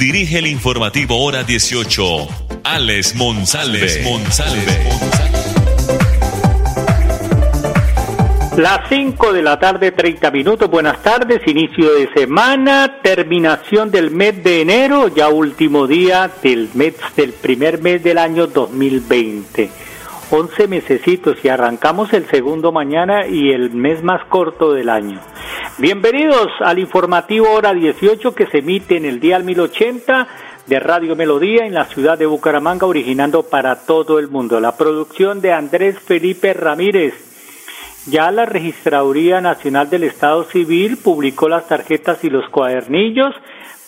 dirige el informativo Hora 18, Alex Monsalve. Las 5 de la tarde, 30 minutos. Buenas tardes, inicio de semana, terminación del mes de enero, ya último día del mes del primer mes del año 2020. 11 mesecitos y arrancamos el segundo mañana y el mes más corto del año. Bienvenidos al informativo hora 18 que se emite en el día 1080 de Radio Melodía en la ciudad de Bucaramanga, originando para todo el mundo. La producción de Andrés Felipe Ramírez. Ya la Registraduría Nacional del Estado Civil publicó las tarjetas y los cuadernillos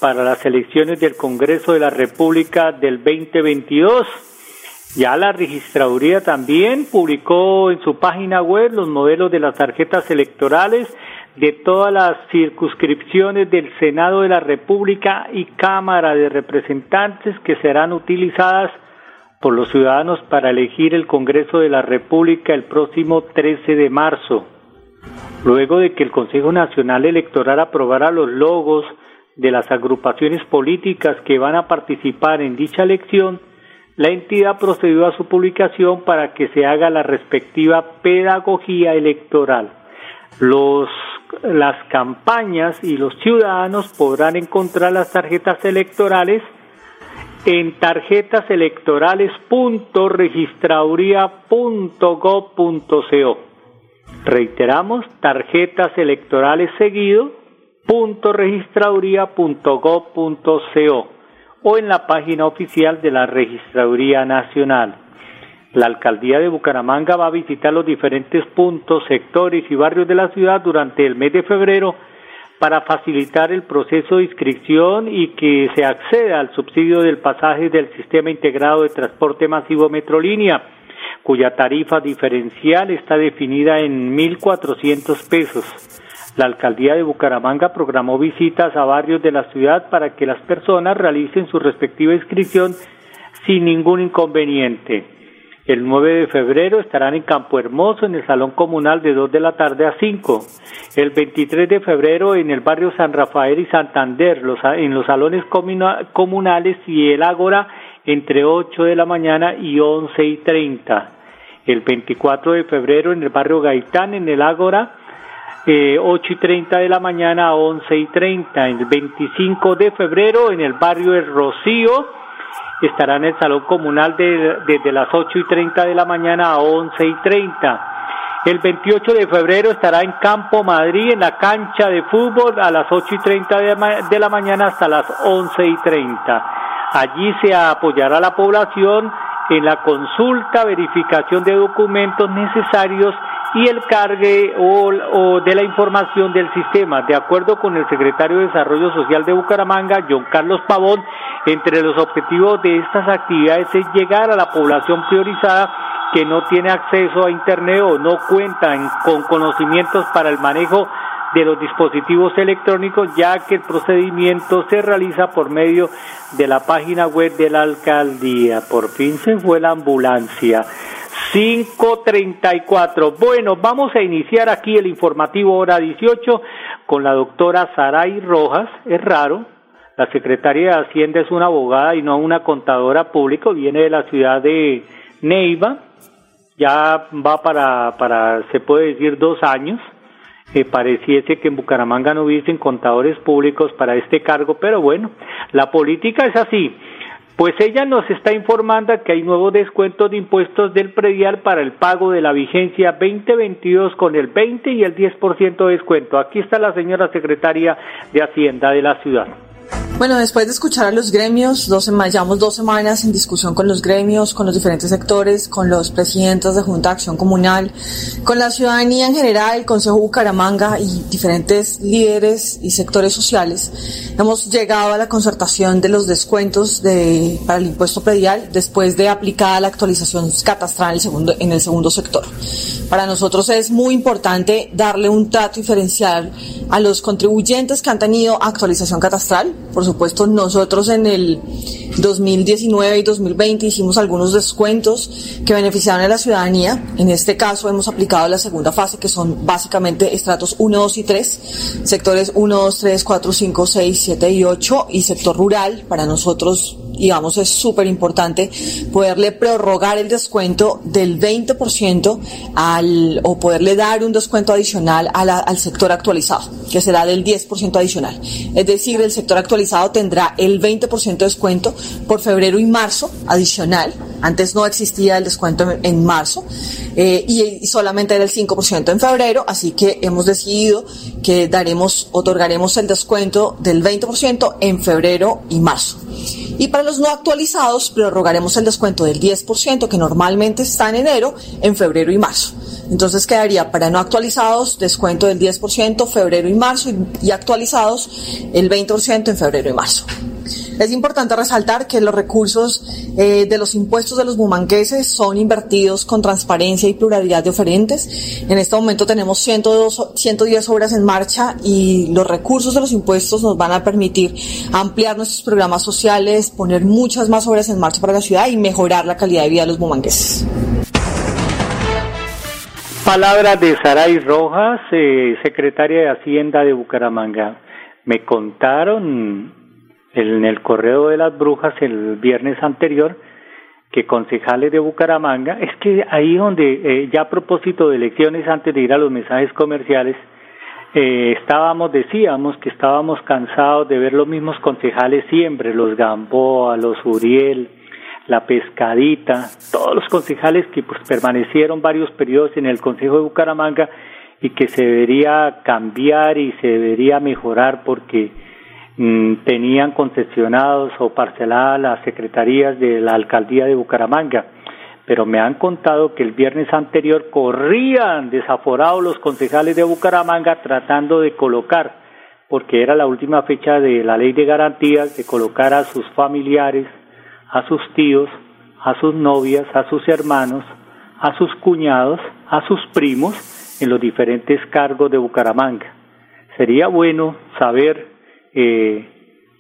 para las elecciones del Congreso de la República del 2022. Ya la registraduría también publicó en su página web los modelos de las tarjetas electorales de todas las circunscripciones del Senado de la República y Cámara de Representantes que serán utilizadas por los ciudadanos para elegir el Congreso de la República el próximo 13 de marzo. Luego de que el Consejo Nacional Electoral aprobara los logos de las agrupaciones políticas que van a participar en dicha elección, la entidad procedió a su publicación para que se haga la respectiva pedagogía electoral. Los, las campañas y los ciudadanos podrán encontrar las tarjetas electorales en tarjetaselectorales.registraduría.gov.co. Reiteramos, tarjetas electorales seguido punto o en la página oficial de la Registraduría Nacional. La Alcaldía de Bucaramanga va a visitar los diferentes puntos, sectores y barrios de la ciudad durante el mes de febrero para facilitar el proceso de inscripción y que se acceda al subsidio del pasaje del Sistema Integrado de Transporte Masivo Metrolínea, cuya tarifa diferencial está definida en 1.400 pesos. La alcaldía de Bucaramanga programó visitas a barrios de la ciudad para que las personas realicen su respectiva inscripción sin ningún inconveniente. El 9 de febrero estarán en Campo Hermoso en el Salón Comunal de 2 de la tarde a 5. El 23 de febrero en el barrio San Rafael y Santander, en los salones comunales y el Ágora entre 8 de la mañana y 11 y 30. El 24 de febrero en el barrio Gaitán en el Ágora eh, 8 y 30 de la mañana a 11 y 30. El 25 de febrero en el barrio El Rocío estará en el salón comunal de, desde las 8 y 30 de la mañana a 11 y 30. El 28 de febrero estará en Campo Madrid, en la cancha de fútbol, a las 8 y 30 de, la mañana hasta las 11 y 30. Allí se apoyará a la población en la consulta, verificación de documentos necesarios y el cargue o, de la información del sistema. De acuerdo con el secretario de Desarrollo Social de Bucaramanga, John Carlos Pavón, entre los objetivos de estas actividades es llegar a la población priorizada que no tiene acceso a Internet o no cuentan con conocimientos para el manejo de los dispositivos electrónicos, ya que el procedimiento se realiza por medio de la página web de la alcaldía. Por fin se fue la ambulancia. 534. Bueno, vamos a iniciar aquí el informativo hora 18 con la doctora Saray Rojas. Es raro. La secretaria de Hacienda es una abogada y no una contadora pública. Viene de la ciudad de Neiva. Ya va para, para se puede decir, dos años. Pareciese que en Bucaramanga no hubiesen contadores públicos para este cargo, pero bueno, la política es así. Pues ella nos está informando que hay nuevos descuentos de impuestos del predial para el pago de la vigencia 2022 con el 20 y el 10% de descuento. Aquí está la señora secretaria de Hacienda de la ciudad. Bueno, después de escuchar a los gremios, dos semanas, llevamos dos semanas en discusión con los gremios, con los diferentes sectores, con los presidentes de Junta de Acción Comunal, con la ciudadanía en general, el Consejo Bucaramanga y diferentes líderes y sectores sociales. Hemos llegado a la concertación de los descuentos de, para el impuesto predial después de aplicada la actualización catastral en el segundo, en el segundo sector. Para nosotros es muy importante darle un trato diferencial a los contribuyentes que han tenido actualización catastral, por supuesto, nosotros en el 2019 y 2020 hicimos algunos descuentos que beneficiaron a la ciudadanía. En este caso hemos aplicado la segunda fase, que son básicamente estratos 1, 2 y 3, sectores 1, 2, 3, 4, 5, 6, 7 y 8 y sector rural. Para nosotros digamos, es súper importante poderle prorrogar el descuento del 20% al, o poderle dar un descuento adicional al sector actualizado, que será del 10% adicional. Es decir, el sector actualizado tendrá el 20% de descuento por febrero y marzo adicional. Antes no existía el descuento en, marzo eh, y, solamente era el 5% en febrero, así que hemos decidido que daremos, otorgaremos el descuento del 20% en febrero y marzo. Y para los no actualizados, prorrogaremos el descuento del 10% que normalmente está en enero, en febrero y marzo. Entonces quedaría para no actualizados descuento del 10% febrero y marzo y, actualizados el 20% en febrero y marzo. Es importante resaltar que los recursos eh, de los impuestos de los bumangueses son invertidos con transparencia y pluralidad de oferentes. En este momento tenemos 110 obras en marcha y los recursos de los impuestos nos van a permitir ampliar nuestros programas sociales, poner muchas más obras en marcha para la ciudad y mejorar la calidad de vida de los bumangueses. Palabra de Saray Rojas, eh, secretaria de Hacienda de Bucaramanga. Me contaron en el Correo de las Brujas el viernes anterior que concejales de Bucaramanga, es que ahí donde, eh, ya a propósito de elecciones, antes de ir a los mensajes comerciales, eh, estábamos, decíamos que estábamos cansados de ver los mismos concejales siempre, los Gamboa, los Uriel, la Pescadita, todos los concejales que pues permanecieron varios periodos en el Consejo de Bucaramanga y que se debería cambiar y se debería mejorar porque tenían concesionados o parceladas las secretarías de la alcaldía de Bucaramanga, pero me han contado que el viernes anterior corrían desaforados los concejales de Bucaramanga tratando de colocar, porque era la última fecha de la ley de garantías, de colocar a sus familiares, a sus tíos, a sus novias, a sus hermanos, a sus cuñados, a sus primos en los diferentes cargos de Bucaramanga. Sería bueno saber eh,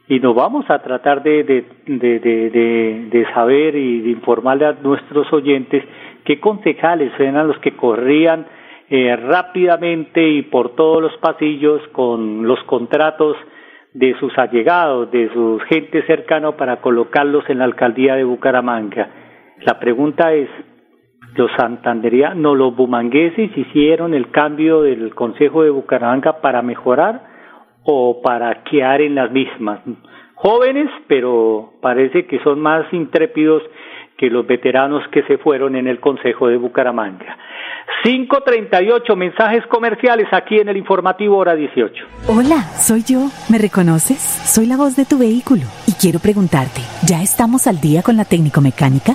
y nos vamos a tratar de, de, de, de, saber y de informarle a nuestros oyentes qué concejales eran los que corrían eh, rápidamente y por todos los pasillos con los contratos de sus allegados, de su gente cercana para colocarlos en la alcaldía de Bucaramanga. La pregunta es, los santanderianos, los bumangueses hicieron el cambio del Consejo de Bucaramanga para mejorar o para quedar en las mismas. Jóvenes, pero parece que son más intrépidos que los veteranos que se fueron en el Consejo de Bucaramanga. 538 mensajes comerciales aquí en el informativo hora 18. Hola, soy yo. ¿Me reconoces? Soy la voz de tu vehículo y quiero preguntarte, ¿ya estamos al día con la técnico mecánica?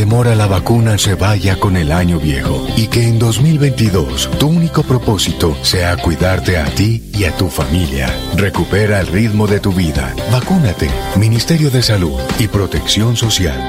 Temor a la vacuna se vaya con el año viejo y que en 2022 tu único propósito sea cuidarte a ti y a tu familia. Recupera el ritmo de tu vida. Vacúnate. Ministerio de Salud y Protección Social.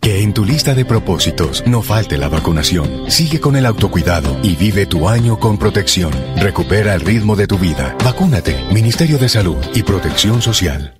Que en tu lista de propósitos no falte la vacunación. Sigue con el autocuidado y vive tu año con protección. Recupera el ritmo de tu vida. Vacúnate. Ministerio de Salud y Protección Social.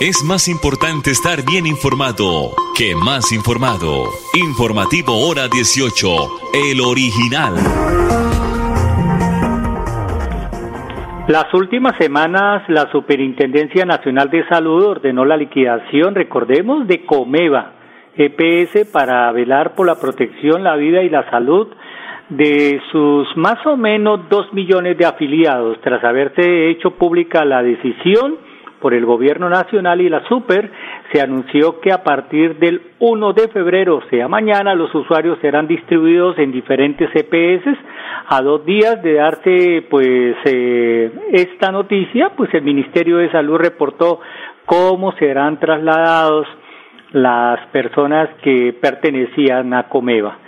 Es más importante estar bien informado que más informado. Informativo Hora 18, el original. Las últimas semanas, la Superintendencia Nacional de Salud ordenó la liquidación, recordemos, de Comeva, EPS, para velar por la protección, la vida y la salud de sus más o menos dos millones de afiliados, tras haberse hecho pública la decisión por el Gobierno Nacional y la Super, se anunció que a partir del 1 de febrero, o sea mañana, los usuarios serán distribuidos en diferentes EPS. A dos días de darse pues eh, esta noticia, pues el Ministerio de Salud reportó cómo serán trasladados las personas que pertenecían a Comeva.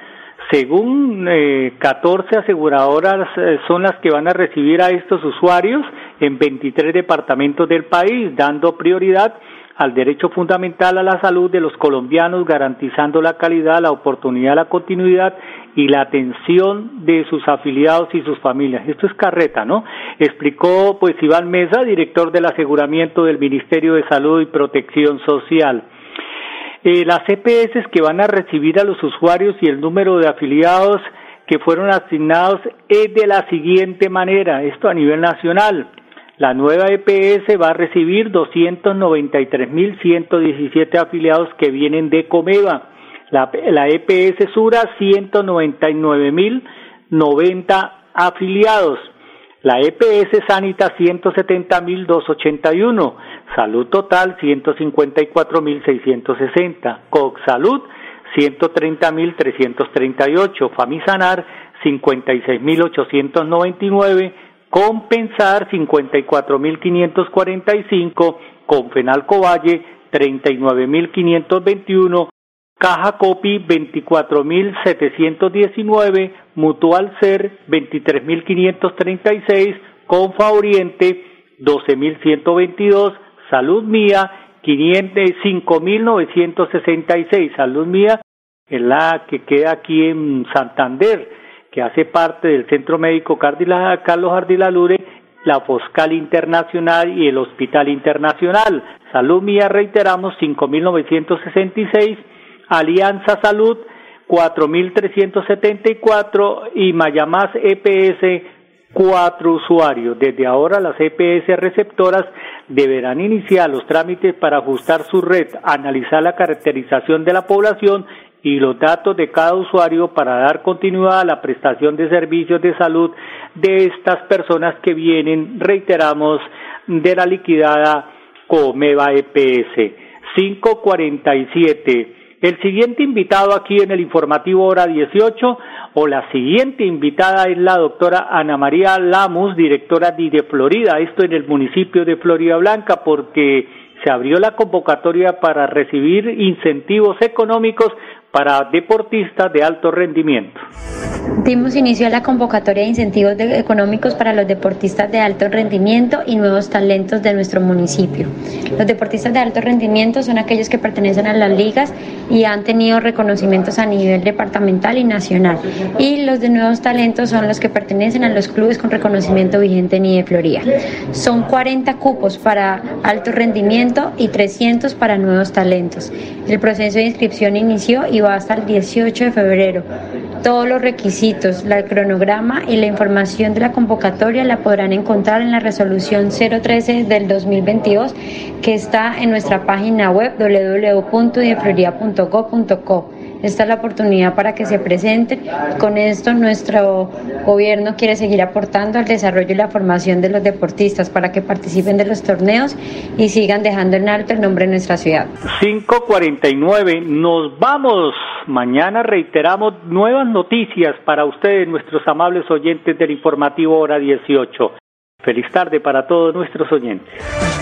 Según eh, 14 aseguradoras eh, son las que van a recibir a estos usuarios en 23 departamentos del país, dando prioridad al derecho fundamental a la salud de los colombianos, garantizando la calidad, la oportunidad, la continuidad y la atención de sus afiliados y sus familias. Esto es carreta, ¿no? Explicó pues Iván Mesa, director del aseguramiento del Ministerio de Salud y Protección Social. Eh, las EPS que van a recibir a los usuarios y el número de afiliados que fueron asignados es de la siguiente manera, esto a nivel nacional. La nueva EPS va a recibir 293.117 afiliados que vienen de Comeva. La, la EPS Sura 199.090 afiliados. La EPS Sanita 170.281. Salud Total 154.660. COC Salud 130.338. Famisanar 56.899. Compensar 54.545. Confenalco Valle 39.521. Caja Copi 24.719, Mutual Ser 23.536, Confa Oriente 12.122, Salud Mía 5.966, Salud Mía es la que queda aquí en Santander, que hace parte del Centro Médico Carlos Ardilalure, la Foscal Internacional y el Hospital Internacional. Salud Mía, reiteramos, 5.966 Alianza Salud 4.374 y Mayamás EPS 4 usuarios. Desde ahora las EPS receptoras deberán iniciar los trámites para ajustar su red, analizar la caracterización de la población y los datos de cada usuario para dar continuidad a la prestación de servicios de salud de estas personas que vienen, reiteramos, de la liquidada Comeva EPS. 547 el siguiente invitado aquí en el informativo hora 18 o la siguiente invitada es la doctora Ana María Lamus, directora de Florida, esto en el municipio de Florida Blanca, porque se abrió la convocatoria para recibir incentivos económicos para deportistas de alto rendimiento. Dimos inicio a la convocatoria de incentivos económicos para los deportistas de alto rendimiento y nuevos talentos de nuestro municipio. Los deportistas de alto rendimiento son aquellos que pertenecen a las ligas y han tenido reconocimientos a nivel departamental y nacional. Y los de nuevos talentos son los que pertenecen a los clubes con reconocimiento vigente en IDE Florida. Son 40 cupos para alto rendimiento y 300 para nuevos talentos. El proceso de inscripción inició y hasta el 18 de febrero. Todos los requisitos, el cronograma y la información de la convocatoria la podrán encontrar en la resolución 013 del 2022 que está en nuestra página web www.idefloría.gov.co. Esta es la oportunidad para que se presenten. Con esto nuestro gobierno quiere seguir aportando al desarrollo y la formación de los deportistas para que participen de los torneos y sigan dejando en alto el nombre de nuestra ciudad. 549, nos vamos. Mañana reiteramos nuevas noticias para ustedes, nuestros amables oyentes del informativo hora 18. Feliz tarde para todos nuestros oyentes.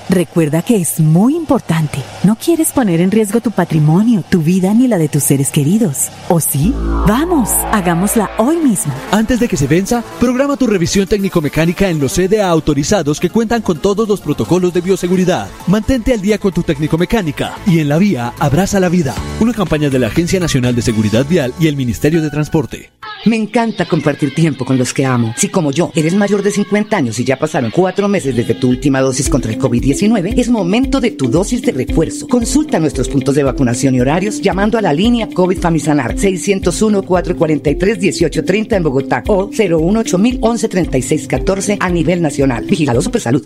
Recuerda que es muy importante. No quieres poner en riesgo tu patrimonio, tu vida ni la de tus seres queridos. ¿O sí? Vamos, hagámosla hoy mismo. Antes de que se venza, programa tu revisión técnico-mecánica en los CDA autorizados que cuentan con todos los protocolos de bioseguridad. Mantente al día con tu técnico-mecánica y en la vía abraza la vida. Una campaña de la Agencia Nacional de Seguridad Vial y el Ministerio de Transporte. Me encanta compartir tiempo con los que amo. Si como yo eres mayor de 50 años y ya pasaron cuatro meses desde tu última dosis contra el COVID-19, es momento de tu dosis de refuerzo. Consulta nuestros puntos de vacunación y horarios llamando a la línea COVID Famisanar 601-443-1830 en Bogotá o 018 1136 14 a nivel nacional. Vigilado Supersalud.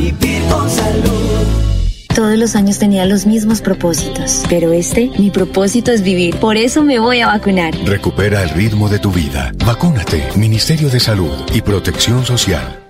vivir con salud. Todos los años tenía los mismos propósitos, pero este, mi propósito es vivir. Por eso me voy a vacunar. Recupera el ritmo de tu vida. Vacúnate. Ministerio de Salud y Protección Social.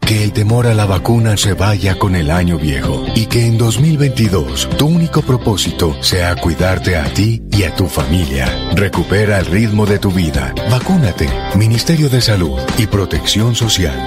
Que el temor a la vacuna se vaya con el año viejo y que en 2022 tu único propósito sea cuidarte a ti y a tu familia. Recupera el ritmo de tu vida. Vacúnate. Ministerio de Salud y Protección Social.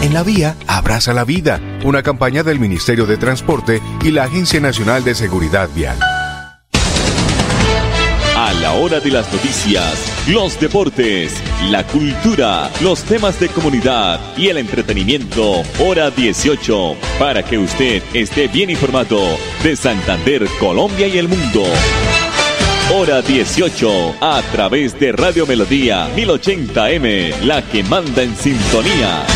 En la vía, abraza la vida. Una campaña del Ministerio de Transporte y la Agencia Nacional de Seguridad Vial. A la hora de las noticias, los deportes, la cultura, los temas de comunidad y el entretenimiento, hora 18, para que usted esté bien informado de Santander, Colombia y el mundo. Hora 18, a través de Radio Melodía 1080M, la que manda en sintonía.